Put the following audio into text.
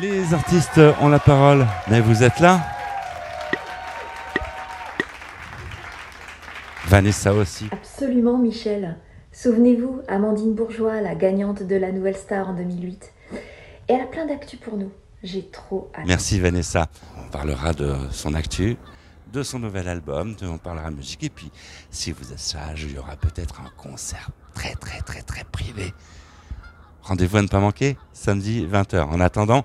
Les artistes ont la parole, mais vous êtes là Vanessa aussi. Absolument, Michel. Souvenez-vous, Amandine Bourgeois, la gagnante de la Nouvelle Star en 2008. Et elle a plein d'actu pour nous. J'ai trop hâte. Merci Vanessa. On parlera de son actu, de son nouvel album, de, on parlera musique. Et puis, si vous êtes sage, il y aura peut-être un concert très très très très privé. Rendez-vous à ne pas manquer, samedi 20h. En attendant,